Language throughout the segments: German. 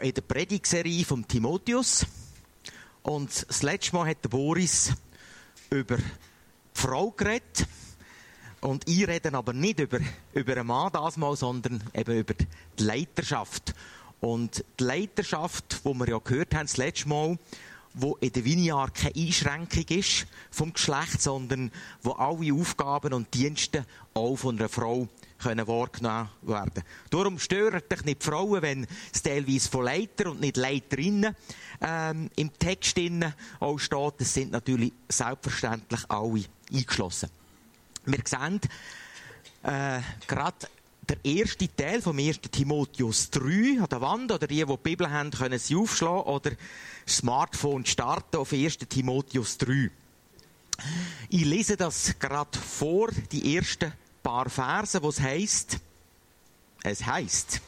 in der Predigserie von Timotheus. Und das letzte Mal hat Boris über die Frau geredet. Und ich rede aber nicht über, über einen Mann das Mal, sondern eben über die Leiterschaft. Und die Leiterschaft, die wir ja gehört haben das letzte Mal, wo in der Vineyard keine Einschränkung ist vom Geschlecht, sondern wo alle Aufgaben und Dienste auch von einer Frau können wahrgenommen werden. Darum stören dich nicht die Frauen, wenn es teilweise von Leiter und nicht Leiterinnen ähm, im Text auch steht. Das sind natürlich selbstverständlich alle eingeschlossen. Wir sehen äh, gerade der erste Teil vom 1. Timotheus 3 an der Wand, oder die, die die Bibel haben, können sie aufschlagen oder Smartphone starten auf 1. Timotheus 3. Ich lese das gerade vor, die ersten paar Verse, wo es heißt, es heißt,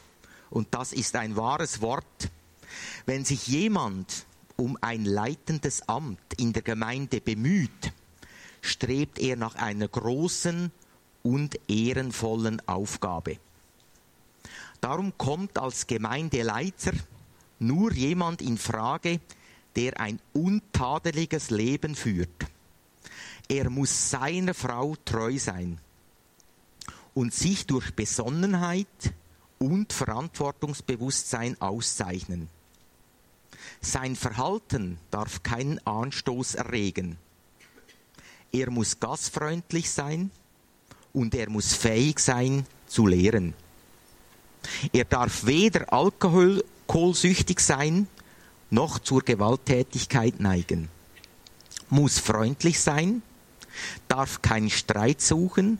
und das ist ein wahres Wort, wenn sich jemand um ein leitendes Amt in der Gemeinde bemüht, strebt er nach einer großen und ehrenvollen Aufgabe. Darum kommt als Gemeindeleiter nur jemand in Frage, der ein untadeliges Leben führt. Er muss seiner Frau treu sein und sich durch Besonnenheit und Verantwortungsbewusstsein auszeichnen. Sein Verhalten darf keinen Anstoß erregen. Er muss gastfreundlich sein und er muss fähig sein zu lehren. Er darf weder alkoholsüchtig sein noch zur Gewalttätigkeit neigen. Muss freundlich sein, darf keinen Streit suchen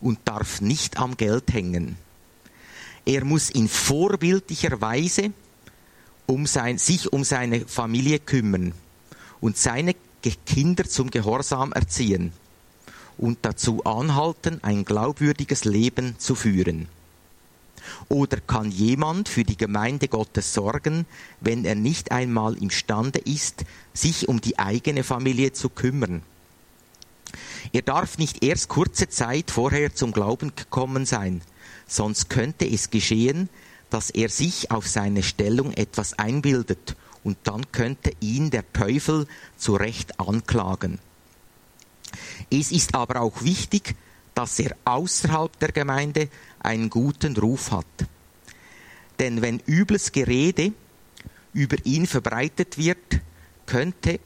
und darf nicht am Geld hängen. Er muss in vorbildlicher Weise um sein, sich um seine Familie kümmern und seine Kinder zum Gehorsam erziehen und dazu anhalten, ein glaubwürdiges Leben zu führen. Oder kann jemand für die Gemeinde Gottes sorgen, wenn er nicht einmal imstande ist, sich um die eigene Familie zu kümmern? Er darf nicht erst kurze Zeit vorher zum Glauben gekommen sein, sonst könnte es geschehen, dass er sich auf seine Stellung etwas einbildet und dann könnte ihn der Teufel zu Recht anklagen. Es ist aber auch wichtig, dass er außerhalb der Gemeinde einen guten Ruf hat. Denn wenn übles Gerede über ihn verbreitet wird, könnte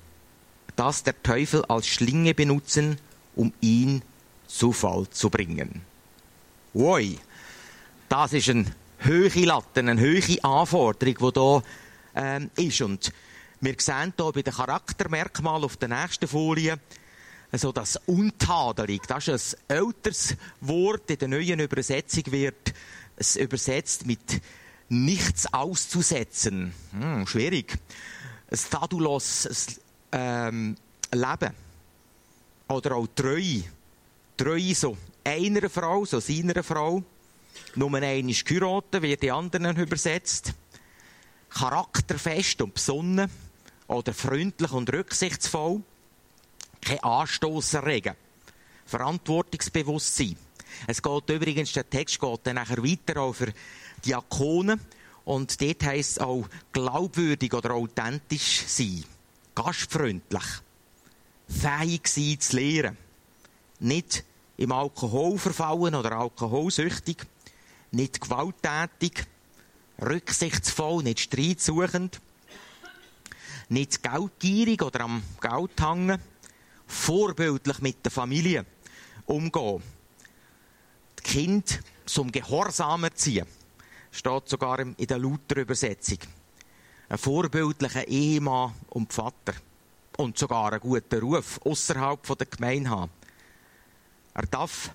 das der Teufel als Schlinge benutzen um ihn zu Fall zu bringen. Woi, das ist eine hohe Latte, eine hohe Anforderung, die hier ähm, ist. Und wir sehen hier bei den Charaktermerkmalen auf der nächsten Folie, also das Untadelig, das ist ein älteres Wort, in der neuen Übersetzung wird es übersetzt mit nichts auszusetzen. Hm, schwierig. Ein tadellos ähm, Leben. Oder auch Treue. Treue so einer Frau, so seiner Frau. Nur einer ist geheiratet, wie die anderen übersetzt. Charakterfest und besonnen. Oder freundlich und rücksichtsvoll. Kein Anstoß erregen. Verantwortungsbewusstsein. Es geht übrigens, der Text geht dann nachher weiter auch für Diakonen. Und dort heisst es auch glaubwürdig oder authentisch sein. Gastfreundlich fähig sein zu lehren. Nicht im Alkohol verfallen oder alkoholsüchtig, nicht gewalttätig, rücksichtsvoll, nicht streitsuchend, nicht geldgierig oder am Geld hängen, vorbildlich mit der Familie umgehen. Die Kind zum Gehorsam erziehen. Steht sogar in der Luther-Übersetzung. Ein vorbildlicher Ehemann und Vater und sogar einen guten Ruf außerhalb der Gemeinde haben. Er darf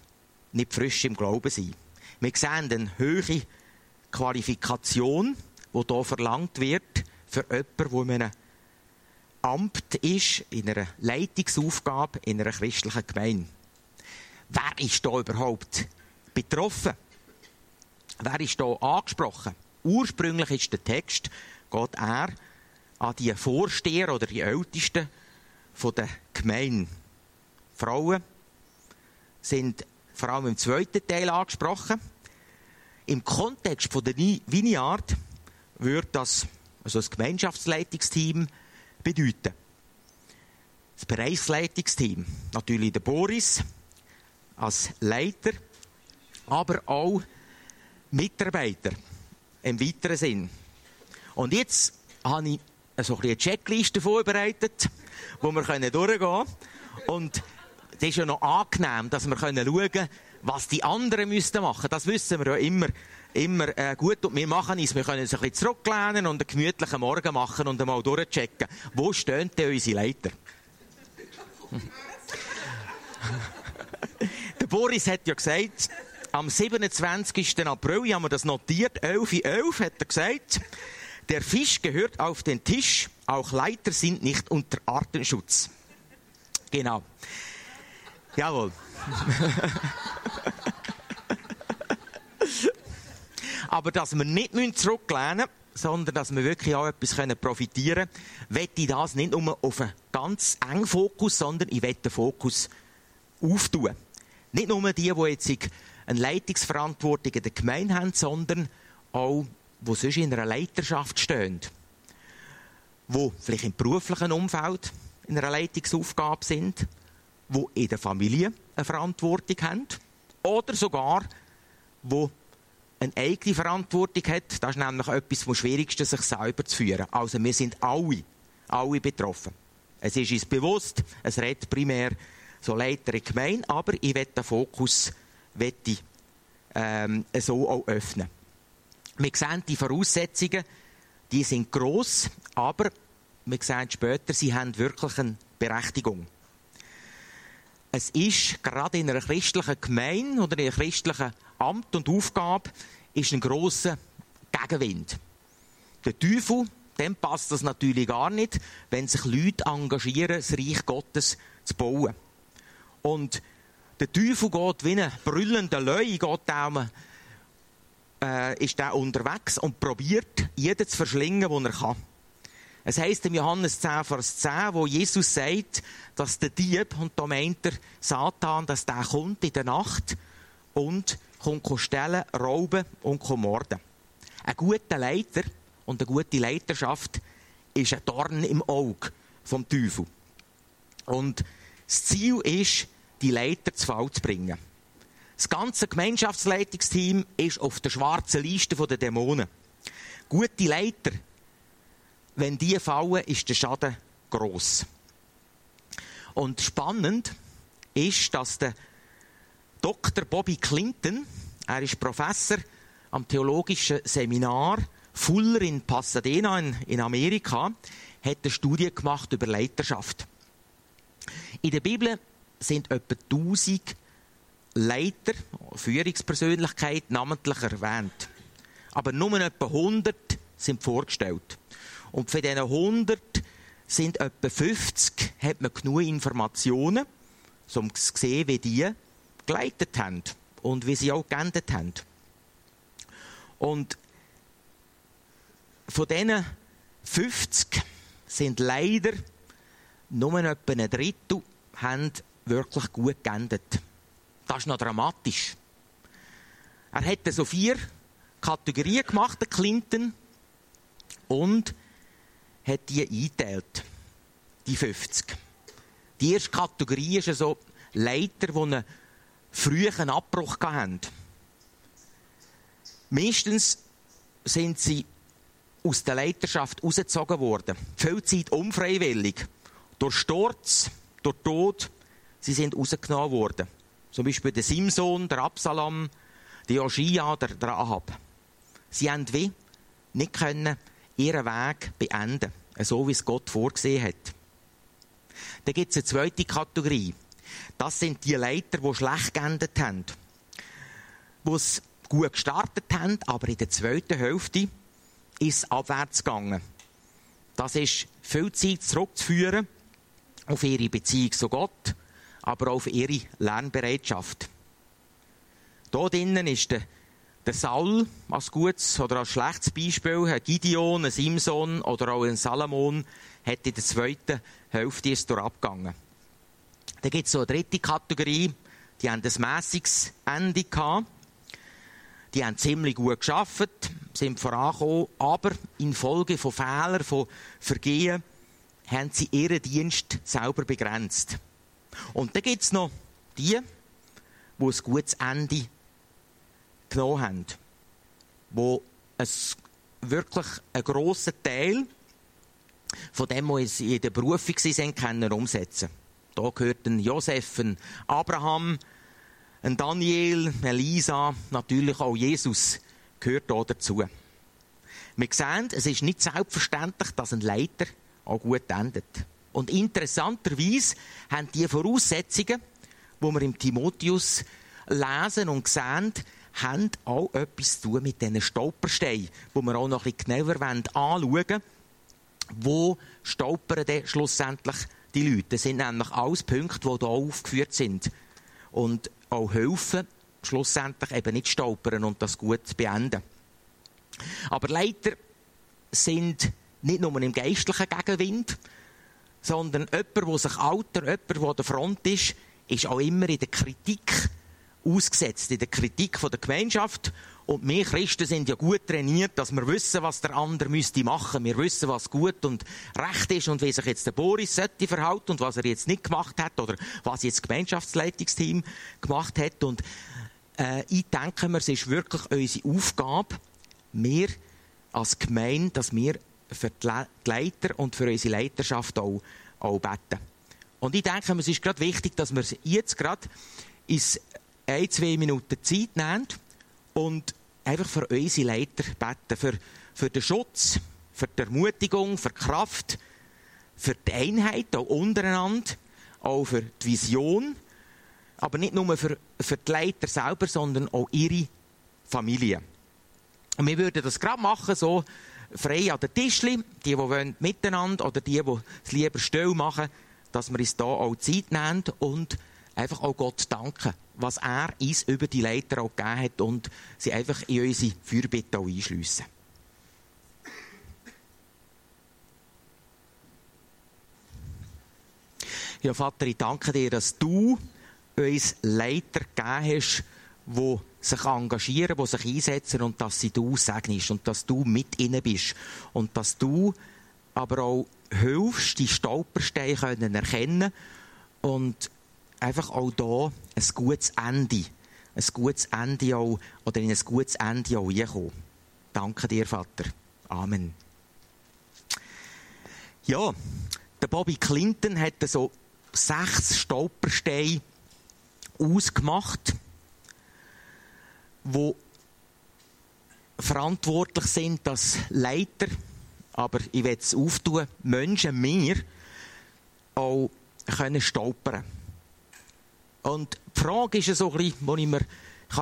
nicht frisch im Glauben sein. Wir sehen eine hohe Qualifikation, die hier verlangt wird für jemanden, der in einem Amt ist, in einer Leitungsaufgabe in einer christlichen Gemeinde. Wer ist da überhaupt betroffen? Wer ist da angesprochen? Ursprünglich ist der Text, geht er an die Vorsteher oder die Ältesten der Gemeinde. Frauen sind vor allem im zweiten Teil angesprochen. im Kontext von der Vineyard würde das also das Gemeinschaftsleitungsteam bedeuten. Das Bereichsleitungsteam. Natürlich der Boris als Leiter, aber auch Mitarbeiter im weiteren Sinn. Und jetzt habe ich so eine Checkliste vorbereitet, wo wir durchgehen können. Und es ist ja noch angenehm, dass wir schauen können, was die anderen müssten machen. Das wissen wir ja immer, immer äh, gut. Und wir machen es. Wir können uns ein bisschen zurücklehnen und einen gemütlichen Morgen machen und einmal durchchecken. Wo stehen denn unsere Leiter? Der Boris hat ja gesagt, am 27. April, ich habe mir das notiert, 11.11 11, hat er gesagt, der Fisch gehört auf den Tisch, auch Leiter sind nicht unter Artenschutz. Genau. Jawohl. Aber dass wir nicht zurücklehnen müssen, sondern dass wir wirklich auch etwas profitieren können, möchte ich das nicht nur auf einen ganz engen Fokus, sondern ich möchte den Fokus auftun. Nicht nur die, die jetzt eine Leitungsverantwortung in der Gemeinde haben, sondern auch, die sonst in einer Leiterschaft stehen. Die vielleicht im beruflichen Umfeld in einer Leitungsaufgabe sind, die in der Familie eine Verantwortung haben oder sogar, die eine eigene Verantwortung hat. Das ist nämlich etwas vom Schwierigsten, sich selber zu führen. Also wir sind alle, alle betroffen. Es ist uns bewusst, es redet primär so Leiter in Gemeinde, aber ich will den Fokus ich, ähm, so auch öffnen. Wir sehen die Voraussetzungen, die sind gross, aber wir sehen später, sie haben wirklich eine Berechtigung es ist gerade in einer christlichen Gemeinde oder in einem christlichen Amt und Aufgabe ist ein grosser Gegenwind. Der Teufel, dem passt das natürlich gar nicht, wenn sich Leute engagieren, das Reich Gottes zu bauen. Und der Teufel geht wie ein brüllender Löwe, geht der, äh, ist der unterwegs und probiert, jeden zu verschlingen, den er kann. Es heißt im Johannes 10, Vers 10, wo Jesus sagt, dass der Dieb, und da meint er Satan, dass der kommt in der Nacht und kommt stellen, rauben und morden. Ein guter Leiter und eine gute Leiterschaft ist ein Dorn im Auge vom Teufel. Und das Ziel ist, die Leiter zu Fall zu bringen. Das ganze Gemeinschaftsleitungsteam ist auf der schwarzen Liste der Dämonen. Gute Leiter wenn die fallen, ist der Schaden groß. Und spannend ist, dass der Dr. Bobby Clinton, er ist Professor am theologischen Seminar Fuller in Pasadena in, in Amerika, hat eine Studie gemacht über Leiterschaft. In der Bibel sind etwa 1000 Leiter, Führungspersönlichkeiten namentlich erwähnt. Aber nur etwa 100 sind vorgestellt. Und von diesen 100 sind etwa 50, hat man genug Informationen, um zu sehen, wie die geleitet haben und wie sie auch geendet haben. Und von diesen 50 sind leider nur etwa ein Drittel haben wirklich gut geendet. Das ist noch dramatisch. Er hätte so vier Kategorien gemacht, der Clinton, und hat die eingeteilt. Die 50. Die erste Kategorie ist so Leiter, die einen frühen Abbruch hatten. Meistens sind sie aus der Leiterschaft rausgezogen worden. Viel Zeit unfreiwillig. Durch Sturz, durch Tod, sie sind rausgenommen worden. Zum Beispiel der Simson, der Absalom, der Joschia, der, der Ahab. Sie haben wie nicht können ihren Weg beenden. So wie es Gott vorgesehen hat. Dann gibt es eine zweite Kategorie. Das sind die Leiter, die schlecht geendet haben. Die es gut gestartet haben, aber in der zweiten Hälfte ist es abwärts gegangen. Das ist viel Zeit zurückzuführen auf ihre Beziehung zu Gott, aber auch auf ihre Lernbereitschaft. Hier drinnen ist der der Saul als gutes oder als schlechtes Beispiel, ein Gideon, ein Simson oder auch ein Salomon, hat in der zweiten Hälfte ist abgegangen. Dann gibt es so eine dritte Kategorie, die haben ein mäßiges Ende gehabt. die haben ziemlich gut geschafft, sind vorangekommen, aber infolge von Fehlern, von Vergehen, haben sie ihren Dienst selber begrenzt. Und dann gibt es noch die, die ein gutes Ende genommen haben, wo es wirklich einen grossen Teil von dem, was in der Berufung sind, können umsetzen. Da gehörten Josef, Abraham, Daniel, Elisa, natürlich auch Jesus gehört hier dazu. Wir sehen, es ist nicht selbstverständlich, dass ein Leiter auch gut endet. Und interessanterweise haben die Voraussetzungen, die wir im Timotheus lesen und sehen, haben auch etwas zu tun mit diesen Stolpersteinen, die wir auch noch bisschen genauer anschauen wollen. Wo stolpern denn schlussendlich die Leute? Das sind nämlich alles Punkte, die hier aufgeführt sind. Und auch helfen, schlussendlich eben nicht stolpern und das gut beenden. Aber Leiter sind nicht nur im geistlichen Gegenwind, sondern jemand, der sich alter, jemand, der an der Front ist, ist auch immer in der Kritik ausgesetzt, in der Kritik der Gemeinschaft. Und wir Christen sind ja gut trainiert, dass wir wissen, was der andere müsste machen. Wir wissen, was gut und recht ist und wie sich jetzt der Boris sollte verhalten und was er jetzt nicht gemacht hat oder was jetzt das Gemeinschaftsleitungsteam gemacht hat. Und äh, ich denke mir, es ist wirklich unsere Aufgabe, wir als Gemeinde, dass wir für die Leiter und für unsere Leiterschaft auch, auch beten. Und ich denke, es ist gerade wichtig, dass wir jetzt gerade ins ein, zwei Minuten Zeit nehmen und einfach für unsere Leiter beten. Für, für den Schutz, für die Ermutigung, für die Kraft, für die Einheit auch untereinander, auch für die Vision, aber nicht nur für, für die Leiter selber, sondern auch ihre Familie. Und wir würden das gerade machen, so frei an den Tischli, die, die wollen, miteinander oder die, die es lieber still machen, dass wir uns da auch Zeit nehmen und einfach auch Gott danken, was er uns über die Leiter auch gegeben hat und sie einfach in unsere Fürbitte auch einschliessen. Ja, Vater, ich danke dir, dass du uns Leiter gegeben hast, die sich engagieren, die sich einsetzen und dass sie du segnest und dass du mit ihnen bist und dass du aber auch hilfst, die Stolpersteine können erkennen und einfach auch da ein gutes Ende, ein gutes Ende auch, oder in ein gutes Ende auch reinkommen. Danke dir, Vater. Amen. Ja, der Bobby Clinton hat so sechs Stolpersteine ausgemacht, wo verantwortlich sind, dass Leiter, aber ich will es auftun, Menschen mehr auch können stolpern. Und die Frage ist so ein die ich mir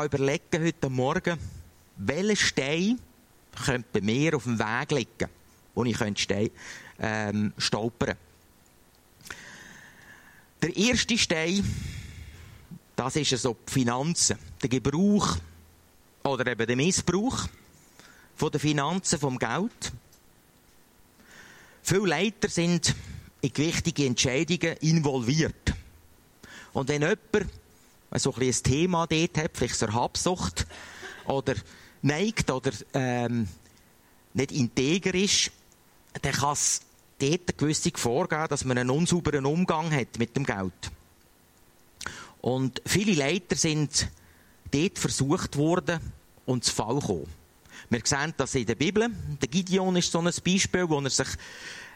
überlegen kann heute Morgen, welchen Stein könnte bei mir auf dem Weg liegen, wo ich könnte ähm, stolpern? Der erste Stein, das ist so die Finanzen, der Gebrauch oder eben der Missbrauch von den Finanzen, vom Geld. Viele Leiter sind in wichtige Entscheidungen involviert. Und wenn jemand so ein, ein Thema dort hat, vielleicht so Habsucht oder neigt oder ähm, nicht integer ist, dann kann es dort eine gewisse vorgehen, dass man einen unsauberen Umgang hat mit dem Geld. Und viele Leiter sind dort versucht worden und zu Fall gekommen. Wir sehen das in der Bibel. Der Gideon ist so ein Beispiel, wo er sich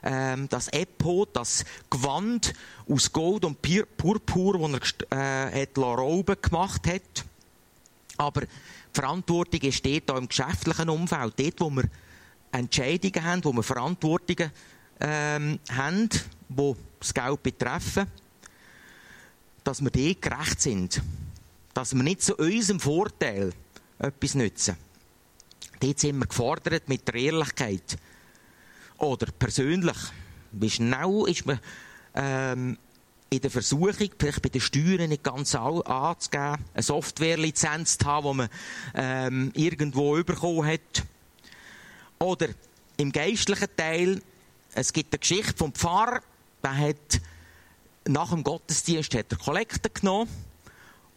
ähm, das Epod, das Gewand aus Gold und Purpur, das er äh, hat rauben gemacht hat. Aber die Verantwortung steht da im geschäftlichen Umfeld, dort, wo wir Entscheidungen haben, wo wir Verantwortungen ähm, haben, die das Geld betreffen, dass wir dort gerecht sind. Dass wir nicht zu unserem Vorteil etwas nützen. Dort sind wir gefordert mit der Ehrlichkeit. Oder persönlich. Wie schnell ist man ähm, in der Versuchung, vielleicht bei den Steuern nicht ganz anzugeben, eine Softwarelizenz zu haben, die man ähm, irgendwo bekommen hat. Oder im geistlichen Teil, es gibt eine Geschichte vom Pfarrer, der hat nach dem Gottesdienst hat er Kollekte genommen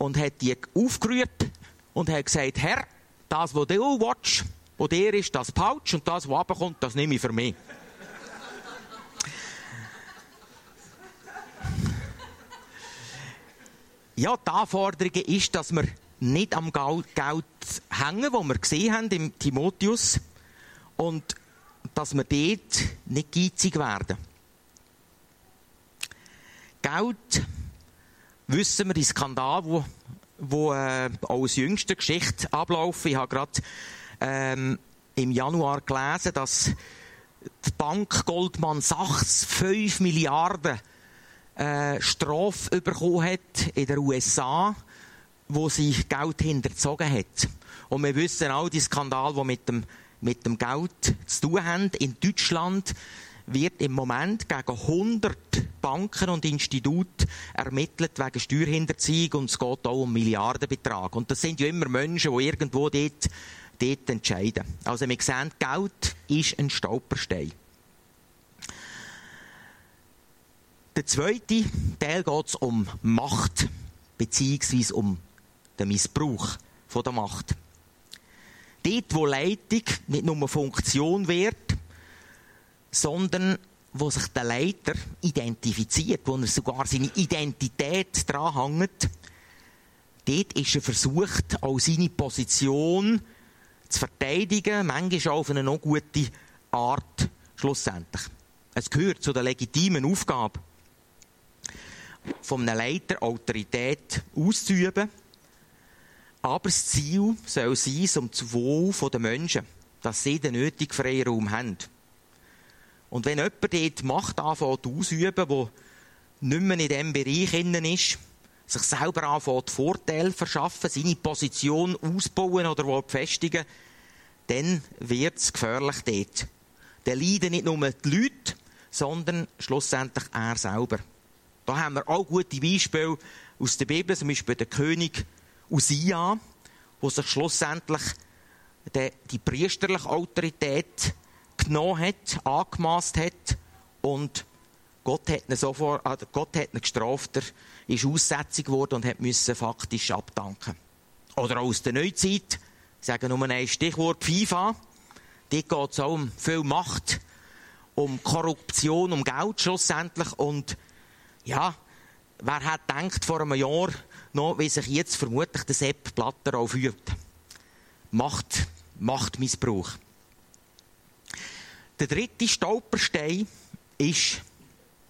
und hat die aufgerührt und hat gesagt, Herr, das, was du willst, was dir ist, das pouch und das, was runterkommt, das nehme ich für mich. ja, die Anforderung ist, dass wir nicht am Geld hängen, wo wir gesehen haben im Timotheus, und dass wir dort nicht geizig werden. Geld, wissen wir, die Skandal, wo, wo äh, aus jüngster Geschichte ablaufen. Ich habe gerade ähm, im Januar gelesen, dass die Bank Goldman Sachs 5 Milliarden äh, Strafe bekommen hat in den USA, wo sie Geld hinterzogen hat. Und wir wissen auch die Skandale, die mit dem, mit dem Geld zu tun haben. In Deutschland wird im Moment gegen 100 Banken und Institute ermittelt wegen Steuerhinterziehung und es geht auch um Milliardenbetrag. Und das sind ja immer Menschen, die irgendwo dort, dort entscheiden. Also wir sehen, Geld ist ein Stolperstein. Der zweite Teil geht es um Macht, beziehungsweise um den Missbrauch von der Macht. Dort, wo Leitung nicht nur Funktion wird, sondern wo sich der Leiter identifiziert, wo er sogar seine Identität dranhängt, dort ist er versucht, auch seine Position zu verteidigen, manchmal auf eine noch gute Art, schlussendlich. Es gehört zu der legitimen Aufgabe von einem Leiter Autorität auszuüben. Aber das Ziel soll sein, um das Wohl der Menschen, dass sie den nötigen Freiraum haben. Und wenn jemand dort Macht anfängt auszuüben, wo nicht mehr in diesem Bereich ist, sich selber anfängt Vorteile verschaffen, seine Position ausbauen oder befestigen, dann wird es gefährlich dort. Dann leiden nicht nur die Leute, sondern schlussendlich er selber. Da haben wir auch gute Beispiele aus der Bibel, zum Beispiel der König Usia, der sich schlussendlich die priesterliche Autorität genommen hat, angemaßt hat und Gott hat ihn sofort, äh, Gott hat ihn gestraft, er ist aussätzig geworden und müssen faktisch abdanken. Oder auch aus der Neuzeit, ich sage nur ein Stichwort FIFA, dort geht es auch um viel Macht, um Korruption, um Geld schlussendlich und ja, wer hat gedacht vor einem Jahr noch, wie sich jetzt vermutlich der Sepp Blatter auch fühlt? Macht, Machtmissbrauch. Der dritte Stolperstein ist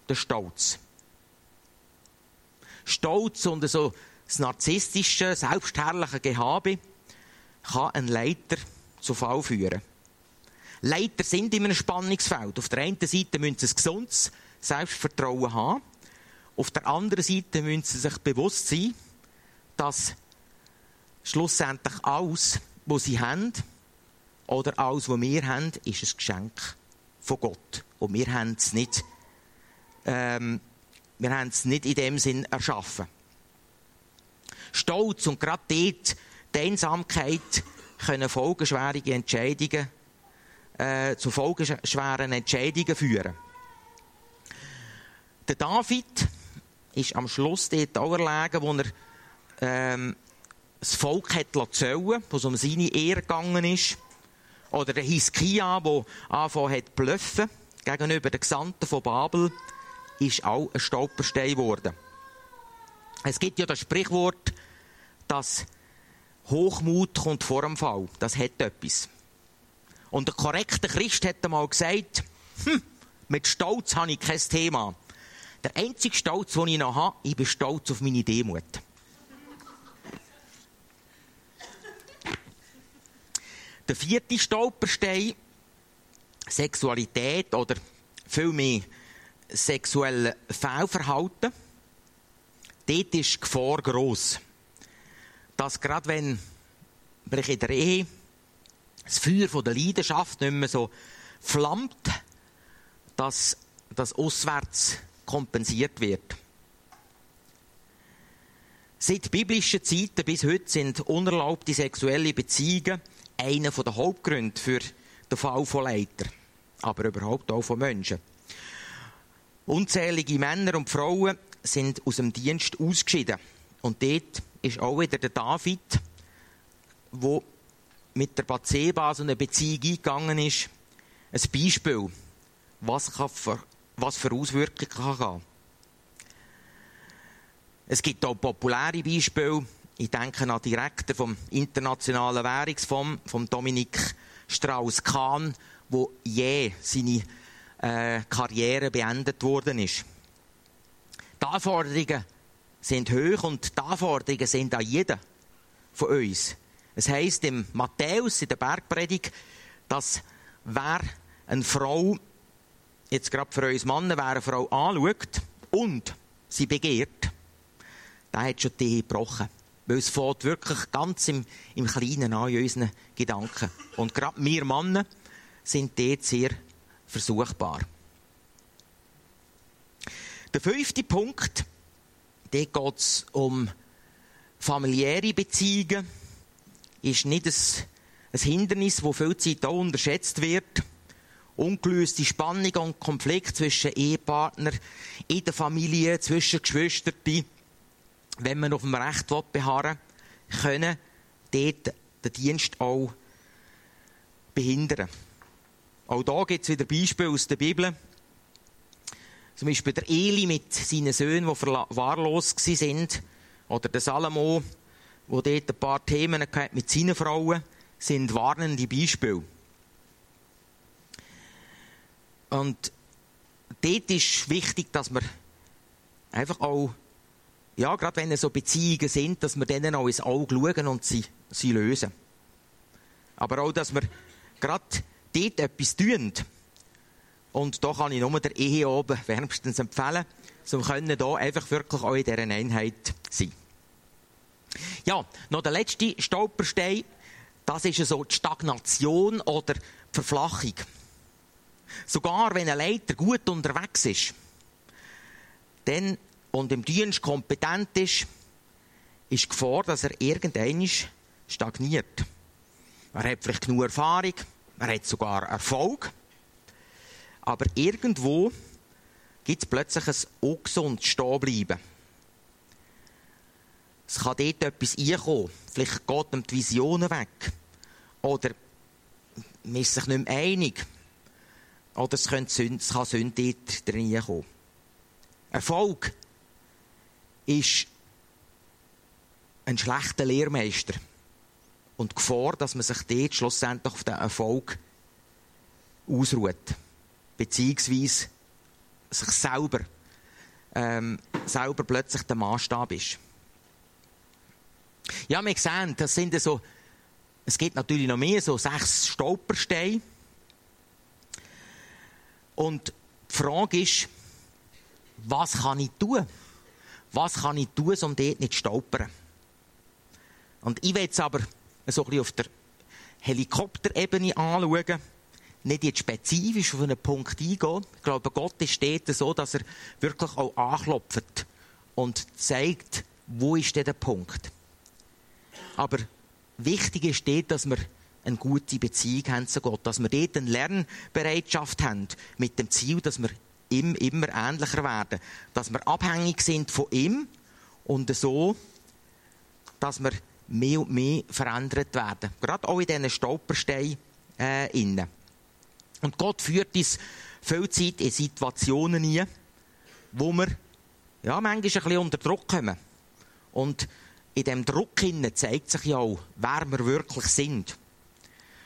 der Stolz. Stolz und so das narzisstische, selbstherrliche Gehabe kann einen Leiter zu Fall führen. Leiter sind in einem Spannungsfeld. Auf der einen Seite müssen sie ein gesundes Selbstvertrauen haben. Auf der anderen Seite müssen sie sich bewusst sein, dass schlussendlich alles, was sie haben, oder alles, was wir haben, ist ein Geschenk von Gott. Und wir haben es nicht, ähm, wir haben es nicht in dem Sinn erschaffen. Stolz und gerade dort die Einsamkeit können folgenschwere Entscheidungen, äh, zu folgenschweren Entscheidungen führen. Der David ist am Schluss dort auch erlegen, wo er ähm, das Volk hat zählen wo es um seine Ehre gegangen ist. Oder der Hiskia, der angefangen hat zu bluffen gegenüber den Gesandten von Babel, ist auch ein Stolperstein geworden. Es gibt ja das Sprichwort, dass Hochmut kommt vor dem Fall. Das hat etwas. Und der korrekte Christ hat einmal gesagt, hm, mit Stolz habe ich kein Thema. Der einzige Stolz, den ich noch habe, ich bin stolz auf meine Demut. Der vierte Stolperstein, Sexualität oder vielmehr sexuelle Fehlverhalten. Dort ist die Gefahr gross. Dass gerade wenn in der Ehe das Feuer von der Leidenschaft nicht mehr so flammt, dass das auswärts kompensiert wird. Seit biblischen Zeiten bis heute sind unerlaubte sexuelle Beziehungen einer der Hauptgründe für den Fall von Leiter, aber überhaupt auch von Menschen. Unzählige Männer und Frauen sind aus dem Dienst ausgeschieden. Und dort ist auch wieder der David, wo mit der Batseba so eine Beziehung eingegangen ist, ein Beispiel, was, kann für, was für Auswirkungen kann haben. Es gibt auch populäre Beispiele. Ich denke an Direktor vom Internationalen Währungsfonds, vom Dominik Strauss-Kahn, wo je seine äh, Karriere beendet worden ist. Die Anforderungen sind hoch und die Anforderungen sind an jeden von uns. Es heisst im Matthäus, in der Bergpredigt, dass wer eine Frau, jetzt gerade für uns Männer, wer eine Frau anschaut und sie begehrt, der hat schon die gebrochen. Weil es fängt wirklich ganz im, im Kleinen an, in unseren Gedanken. Und gerade wir Männer sind dort sehr versuchbar. Der fünfte Punkt, dort geht es um familiäre Beziehungen, ist nicht ein, ein Hindernis, das viel Zeit auch unterschätzt wird. Ungelöste Spannung und Konflikt zwischen Ehepartnern, in der Familie, zwischen Geschwistern, wenn man auf dem Recht beharren will, können dort den Dienst auch behindern. Auch da gibt es wieder Beispiele aus der Bibel. Zum Beispiel der Eli mit seinen Söhnen, die wahllos sind. Oder der Salomo, der dort ein paar Themen mit seinen Frauen sind warnende Beispiele. Und dort ist wichtig, dass wir einfach auch, ja, gerade wenn es so Beziehungen sind, dass wir denen auch ins Auge schauen und sie, sie lösen. Aber auch, dass wir gerade dort etwas tun. Und da kann ich nur der Ehe oben wärmstens empfehlen, um können da einfach wirklich auch in dieser Einheit sein. Ja, noch der letzte Stolperstein, das ist so die Stagnation oder die Verflachung. Sogar wenn ein Leiter gut unterwegs ist, dann und im Dienst kompetent ist, ist die Gefahr, dass er irgendwann stagniert. Er hat vielleicht genug Erfahrung, er hat sogar Erfolg. Aber irgendwo gibt es plötzlich ein ungesundes Stehenbleiben. Es kann dort etwas reinkommen. Vielleicht geht ihm die Visionen weg. Oder man ist sich nicht mehr einig. Oder es, Sünde, es kann Sünde dort drin kommen. Erfolg ist ein schlechter Lehrmeister und die Gefahr, dass man sich dort schlussendlich auf den Erfolg ausruht. Beziehungsweise sich selber, ähm, selber plötzlich der Maßstab ist. Ja, wir sehen, das sind so, es gibt natürlich noch mehr, so sechs Stolpersteine. Und die Frage ist, was kann ich tun? Was kann ich tun, um dort nicht zu stolpern? Und ich will jetzt aber so ein bisschen auf der Helikopterebene anschauen, nicht jetzt spezifisch auf einen Punkt eingehen. Ich glaube, Gott ist dort so, dass er wirklich auch anklopft und zeigt, wo ist der Punkt. Aber wichtig ist dort, dass wir eine gute Beziehung haben zu Gott, dass wir dort eine Lernbereitschaft haben, mit dem Ziel, dass wir ihm immer ähnlicher werden, dass wir abhängig sind von ihm und so, dass wir mehr und mehr verändert werden. Gerade auch in diesen Stolpersteinen äh, innen. Und Gott führt uns viel Zeit in Situationen ein, wo wir ja, manchmal ein bisschen unter Druck kommen. Und in diesem Druck innen zeigt sich ja auch, wer wir wirklich sind.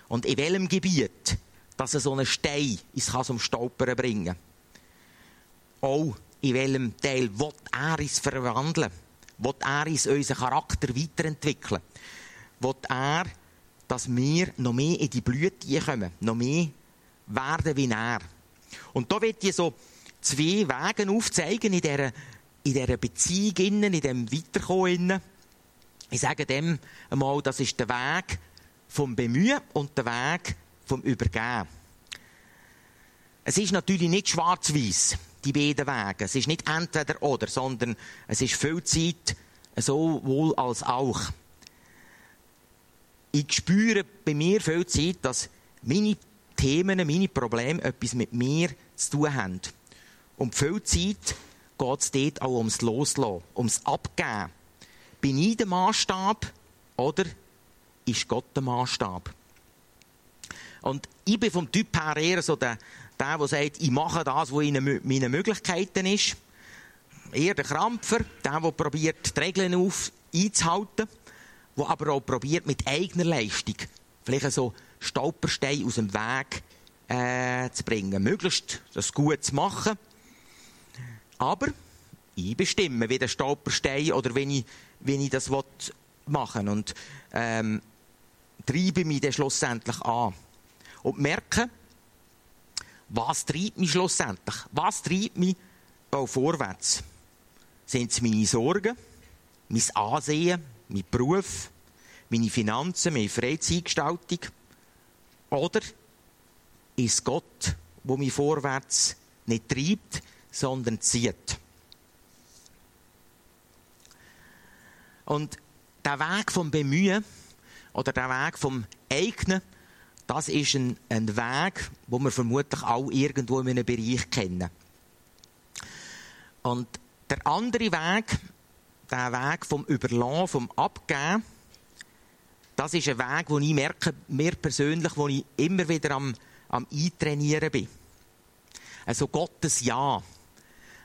Und in welchem Gebiet, dass er so einen Stein ins zum Stolpern bringen Auch in welchem Teil wird er uns verwandeln will er uns unseren Charakter weiterentwickeln. Will er, dass wir noch mehr in die Blüte kommen, noch mehr werden wie er. Und da wird ich so zwei Wege aufzeigen in dieser, in dieser Beziehung, in diesem Weiterkommen. Ich sage dem einmal, das ist der Weg vom Bemühen und der Weg vom Übergeben. Es ist natürlich nicht schwarz-weiß die beiden Wege. Es ist nicht entweder oder, sondern es ist viel Zeit sowohl als auch. Ich spüre bei mir viel Zeit, dass meine Themen, meine Probleme etwas mit mir zu tun haben. Und viel Zeit geht es dort auch ums Loslassen, ums Abgeben. Bin ich der Maßstab oder ist Gott der Maßstab. Und ich bin vom Typ her eher so der, der, der sagt, ich mache das, was in meinen Möglichkeiten ist. Eher der Krampfer, der, der probiert, die Regeln auf, einzuhalten, der aber auch probiert, mit eigener Leistung, vielleicht so Stolpersteine aus dem Weg äh, zu bringen. Möglichst das gut zu machen. Aber ich bestimme, wie der Stolperstein oder wenn ich, wenn ich das machen will. Und ähm, treibe mich dann schlussendlich an. Und merke, was treibt mich schlussendlich? Was treibt mich auch vorwärts? Sind es meine Sorgen, mein Ansehen, mein Beruf, meine Finanzen, meine Freizeitgestaltung? Oder ist Gott, wo mich vorwärts nicht treibt, sondern zieht? Und der Weg vom Bemühen oder der Weg vom Eignen, das ist ein, ein Weg, wo wir vermutlich auch irgendwo in einem Bereich kennen. Und der andere Weg, der Weg vom Überlassen, vom Abgeben, das ist ein Weg, wo ich merke, mir persönlich, wo ich immer wieder am, am Eintrainieren bin. Also Gottes Ja.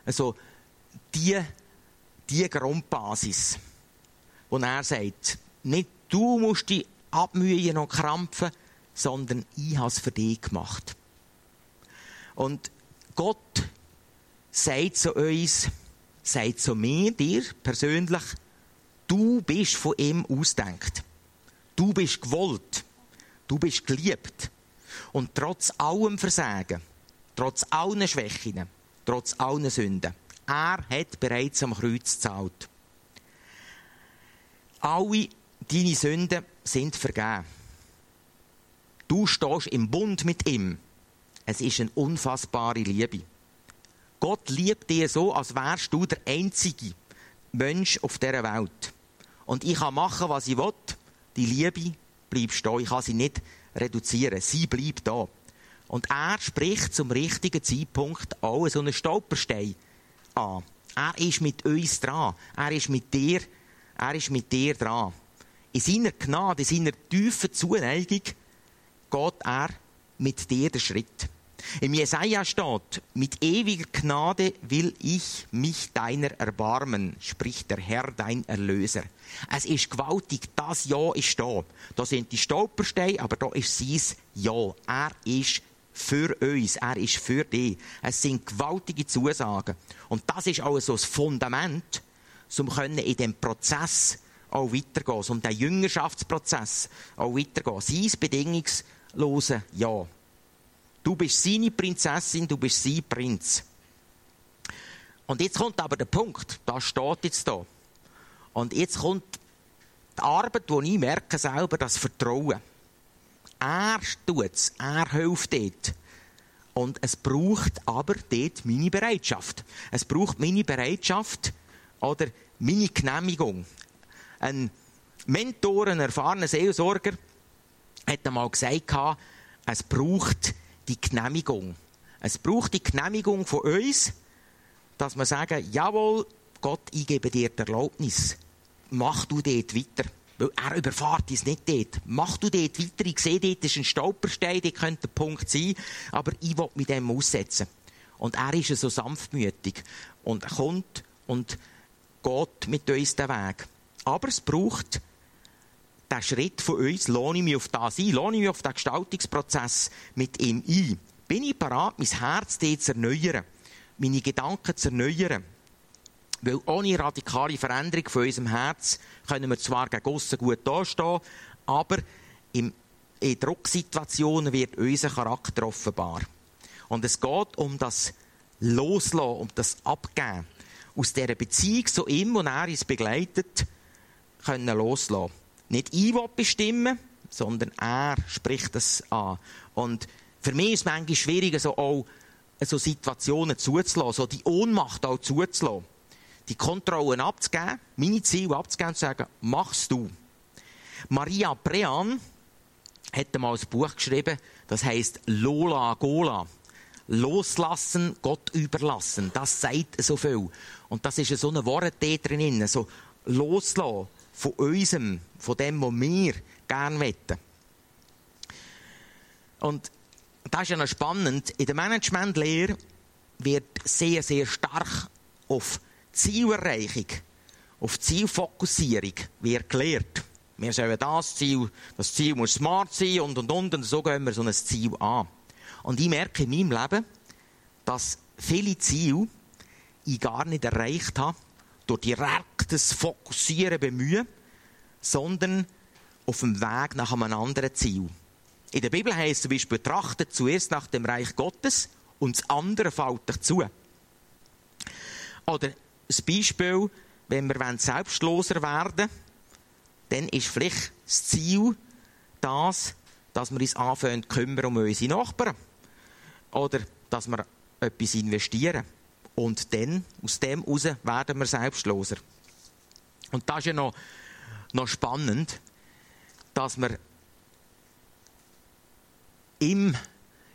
Also die, die Grundbasis, wo er sagt, nicht du musst dich abmühen und krampfen, sondern ich habe es für dich gemacht. Und Gott sagt zu uns, sagt zu mir, dir persönlich, du bist von ihm ausdenkt. Du bist gewollt. Du bist geliebt. Und trotz allem Versagen, trotz allen Schwächen, trotz allen Sünden, er hat bereits am Kreuz gezahlt. Alle deine Sünden sind vergeben. Du stehst im Bund mit ihm. Es ist eine unfassbare Liebe. Gott liebt dich so, als wärst du der einzige Mensch auf dieser Welt. Und ich kann machen, was ich will. Die Liebe bleibt stehen. Ich kann sie nicht reduzieren. Sie bleibt da. Und er spricht zum richtigen Zeitpunkt auch so einen Stolperstein an. Er ist mit uns dran. Er ist mit dir, er ist mit dir dran. In seiner Gnade, in seiner tiefen Zuneigung geht er mit dir den Schritt. Im Jesaja steht, mit ewiger Gnade will ich mich deiner erbarmen, spricht der Herr, dein Erlöser. Es ist gewaltig, das Ja ist da. Da sind die Stolpersteine, aber da ist sein Ja. Er ist für uns, er ist für dich. Es sind gewaltige Zusagen. Und das ist auch das Fundament, um in dem Prozess auch weitergehen, um den Jüngerschaftsprozess auch weitergehen. Sein bedingungslose Ja. Du bist seine Prinzessin, du bist sein Prinz. Und jetzt kommt aber der Punkt, da steht jetzt da. Und jetzt kommt die Arbeit, wo ich merke selber, das Vertrauen. Er tut es, er hilft dort. Und es braucht aber dort meine Bereitschaft. Es braucht meine Bereitschaft oder meine Genehmigung. Ein Mentor, ein erfahrener Seelsorger, hat einmal gesagt, es braucht die Genehmigung. Es braucht die Genehmigung von uns, dass wir sagen, jawohl, Gott, ich gebe dir die Erlaubnis. Mach du dort weiter. Weil er überfahrt uns nicht dort. Mach du dort weiter. Ich sehe, dort ist ein Stolperstein, der könnte der Punkt sein. Aber ich will mit dem aussetzen. Und er ist so sanftmütig. Und er kommt und geht mit uns den Weg. Aber es braucht den Schritt von uns, lohne ich mich auf das ein, lohne ich mich auf den Gestaltungsprozess mit ihm ein. Bin ich bereit, mein Herz zu erneuern, meine Gedanken zu erneuern? Weil ohne radikale Veränderung von unserem Herz können wir zwar gegen aussen gut dastehen, aber in Drucksituationen wird unser Charakter offenbar. Und es geht um das Loslassen, um das Abgeben. Aus dieser Beziehung zu ihm, wo er uns begleitet, können loslassen. Nicht ich bestimmen, sondern er spricht das an. Und für mich ist es manchmal schwierig, so auch so Situationen zuzulassen, so die Ohnmacht auch zuzulassen. Die Kontrollen abzugeben, meine Ziele abzugeben und zu sagen, machst du. Maria Brean hat einmal ein Buch geschrieben, das heißt Lola Gola. Loslassen, Gott überlassen. Das sagt so viel. Und das ist so ein Wort drin, so loslassen von unserem, von dem, was wir gerne wetten. Und das ist ja noch spannend. In der Managementlehre wird sehr, sehr stark auf Zielerreichung, auf Zielfokussierung wird gelehrt. Wir sollen das Ziel, das Ziel muss smart sein und, und, und, und so gehen wir so ein Ziel an. Und ich merke in meinem Leben, dass viele Ziele ich gar nicht erreicht habe, durch direktes Fokussieren bemühen, sondern auf dem Weg nach einem anderen Ziel. In der Bibel heißt es zum Beispiel, trachtet zuerst nach dem Reich Gottes und das andere fällt euch zu. Oder ein Beispiel, wenn wir selbstloser werden dann ist vielleicht das Ziel das, dass wir uns anfangen kümmern um unsere Nachbarn. Oder dass wir etwas investieren. Und dann, aus dem heraus, werden wir selbstloser. Und das ist ja noch, noch spannend, dass wir im,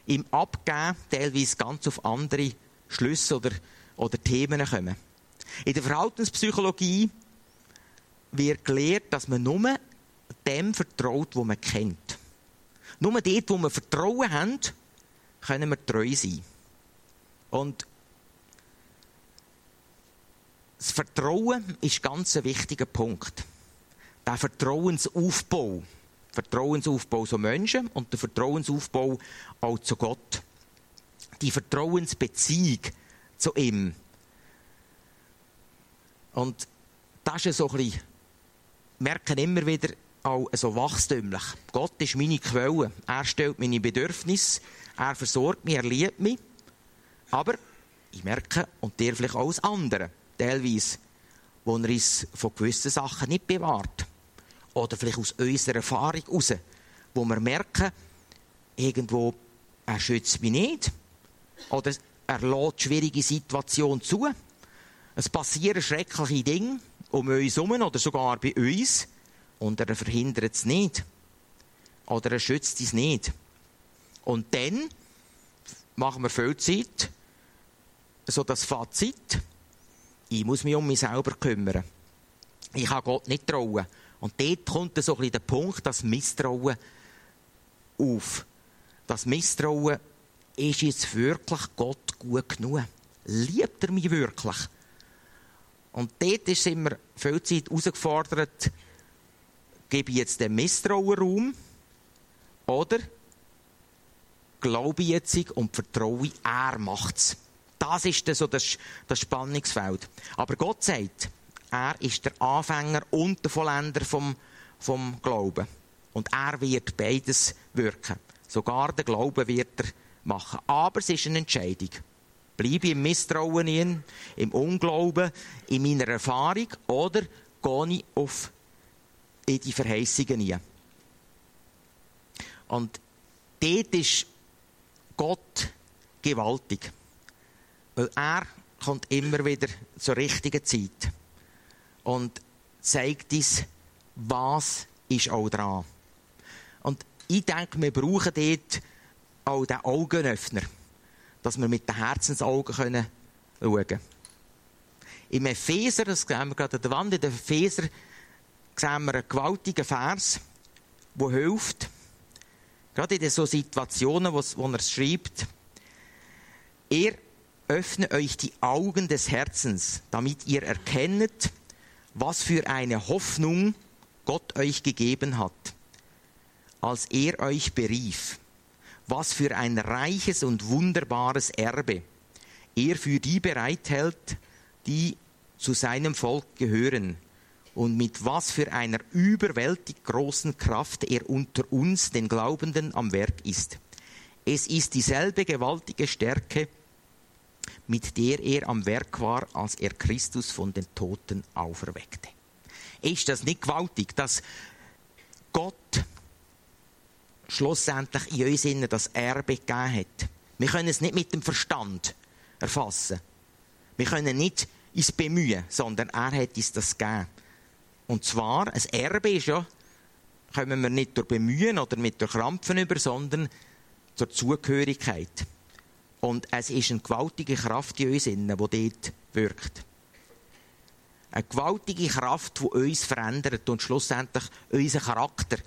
im Abgeben teilweise ganz auf andere Schlüsse oder, oder Themen kommen. In der Verhaltenspsychologie wird gelehrt, dass man nur dem vertraut, wo man kennt. Nur dort, wo wir Vertrauen haben, können wir treu sein. Und das Vertrauen ist ganz ein wichtiger Punkt. Der Vertrauensaufbau. Vertrauensaufbau zu Menschen und der Vertrauensaufbau auch zu Gott. Die Vertrauensbeziehung zu ihm. Und das ist so ein bisschen, merken immer wieder auch so wachstümlich. Gott ist meine Quelle. Er stellt meine Bedürfnisse. Er versorgt mich, er liebt mich. Aber ich merke, und der vielleicht auch das andere, teilweise, wo er uns von gewissen Sachen nicht bewahrt. Oder vielleicht aus unserer Erfahrung heraus, wo wir merken, irgendwo, er schützt mich nicht. Oder er lässt schwierige Situationen zu. Es passieren schreckliche Dinge um uns herum oder sogar bei uns. Und er verhindert es nicht. Oder er schützt es nicht. Und dann machen wir viel Zeit, so das Fazit, ich muss mich um mich selber kümmern. Ich kann Gott nicht trauen. Und dort kommt so ein bisschen der Punkt, das Misstrauen auf. Das Misstrauen ist jetzt wirklich Gott gut genug? Liebt er mich wirklich? Und dort ist immer viel Zeit herausgefordert, gebe ich jetzt den Misstrauen Raum oder glaube ich jetzt und vertraue, er macht es. Das ist so das, das Spannungsfeld. Aber Gott sagt, er ist der Anfänger und der Vollender vom, vom Glauben. Und er wird beides wirken. Sogar den Glauben wird er machen. Aber es ist eine Entscheidung. Bleibe ich im Misstrauen, im Unglauben, in meiner Erfahrung oder gehe ich auf in die Verheißungen hinein. Und dort ist Gott gewaltig. Weil er kommt immer wieder zur richtigen Zeit und zeigt uns, was ist auch dran. Und ich denke, wir brauchen dort auch den Augenöffner, dass wir mit den Herzensaugen schauen können. Im Epheser, das sehen wir gerade an der Wand, in der Epheser sehen wir einen gewaltigen Vers, der hilft, gerade in so Situationen, wo, er schreibt, er öffne euch die Augen des Herzens, damit ihr erkennet, was für eine Hoffnung Gott euch gegeben hat, als er euch berief, was für ein reiches und wunderbares Erbe er für die bereithält, die zu seinem Volk gehören, und mit was für einer überwältig großen Kraft er unter uns, den Glaubenden, am Werk ist. Es ist dieselbe gewaltige Stärke, mit der er am Werk war, als er Christus von den Toten auferweckte. Ist das nicht gewaltig, dass Gott schlussendlich in uns innen das Erbe gegeben hat? Wir können es nicht mit dem Verstand erfassen. Wir können nicht ins Bemühen, sondern er hat uns das gegeben. Und zwar, ein Erbe ist ja, kommen wir nicht durch Bemühen oder mit durch Krampfen über, sondern zur Zugehörigkeit. Und es ist eine gewaltige Kraft in uns, die dort wirkt. Eine gewaltige Kraft, die uns verändert und schlussendlich unseren Charakter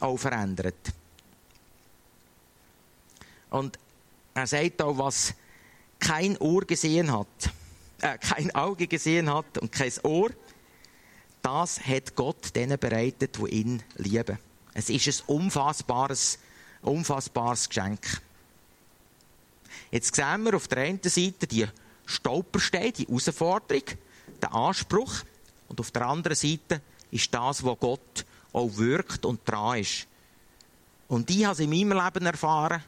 auch verändert. Und er sagt auch, was kein Ohr gesehen hat, äh, kein Auge gesehen hat und kein Ohr, das hat Gott denen bereitet, die ihn lieben. Es ist ein unfassbares, unfassbares Geschenk. Jetzt sehen wir auf der einen Seite die Stolpersteine, die Herausforderung, den Anspruch. Und auf der anderen Seite ist das, was Gott auch wirkt und dran ist. Und ich habe es in meinem Leben erfahren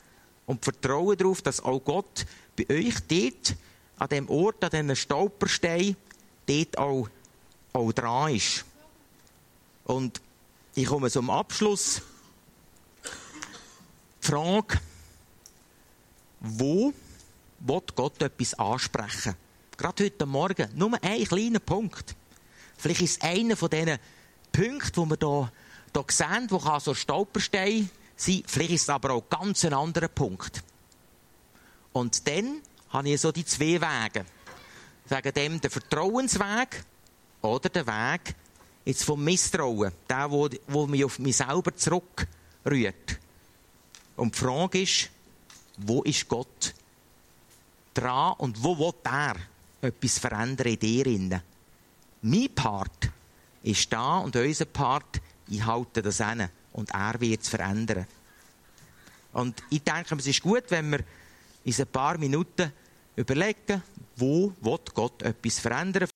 und vertraue darauf, dass auch Gott bei euch dort, an dem Ort, an diesen Stolperstein, dort auch, auch dran ist. Und ich komme zum Abschluss. Die Frage, wo wird Gott etwas ansprechen? Gerade heute Morgen, nur ein kleiner Punkt. Vielleicht ist es einer von diesen Punkten, die wir hier, hier sehen, wo so ein Stolperstein sein Vielleicht ist es aber auch ganz ein anderer Punkt. Und dann habe ich so die zwei Wege. Sagen dem der Vertrauensweg oder der Weg jetzt vom Misstrauen. Der, wo mich auf mich selber zurückrührt. Und die Frage ist, wo ist Gott dran und wo will er etwas verändern in dir? Mein Part ist da und unser Part, ich halte das an und er wird es verändern. Und ich denke, es ist gut, wenn wir in ein paar Minuten überlegen, wo Gott etwas verändern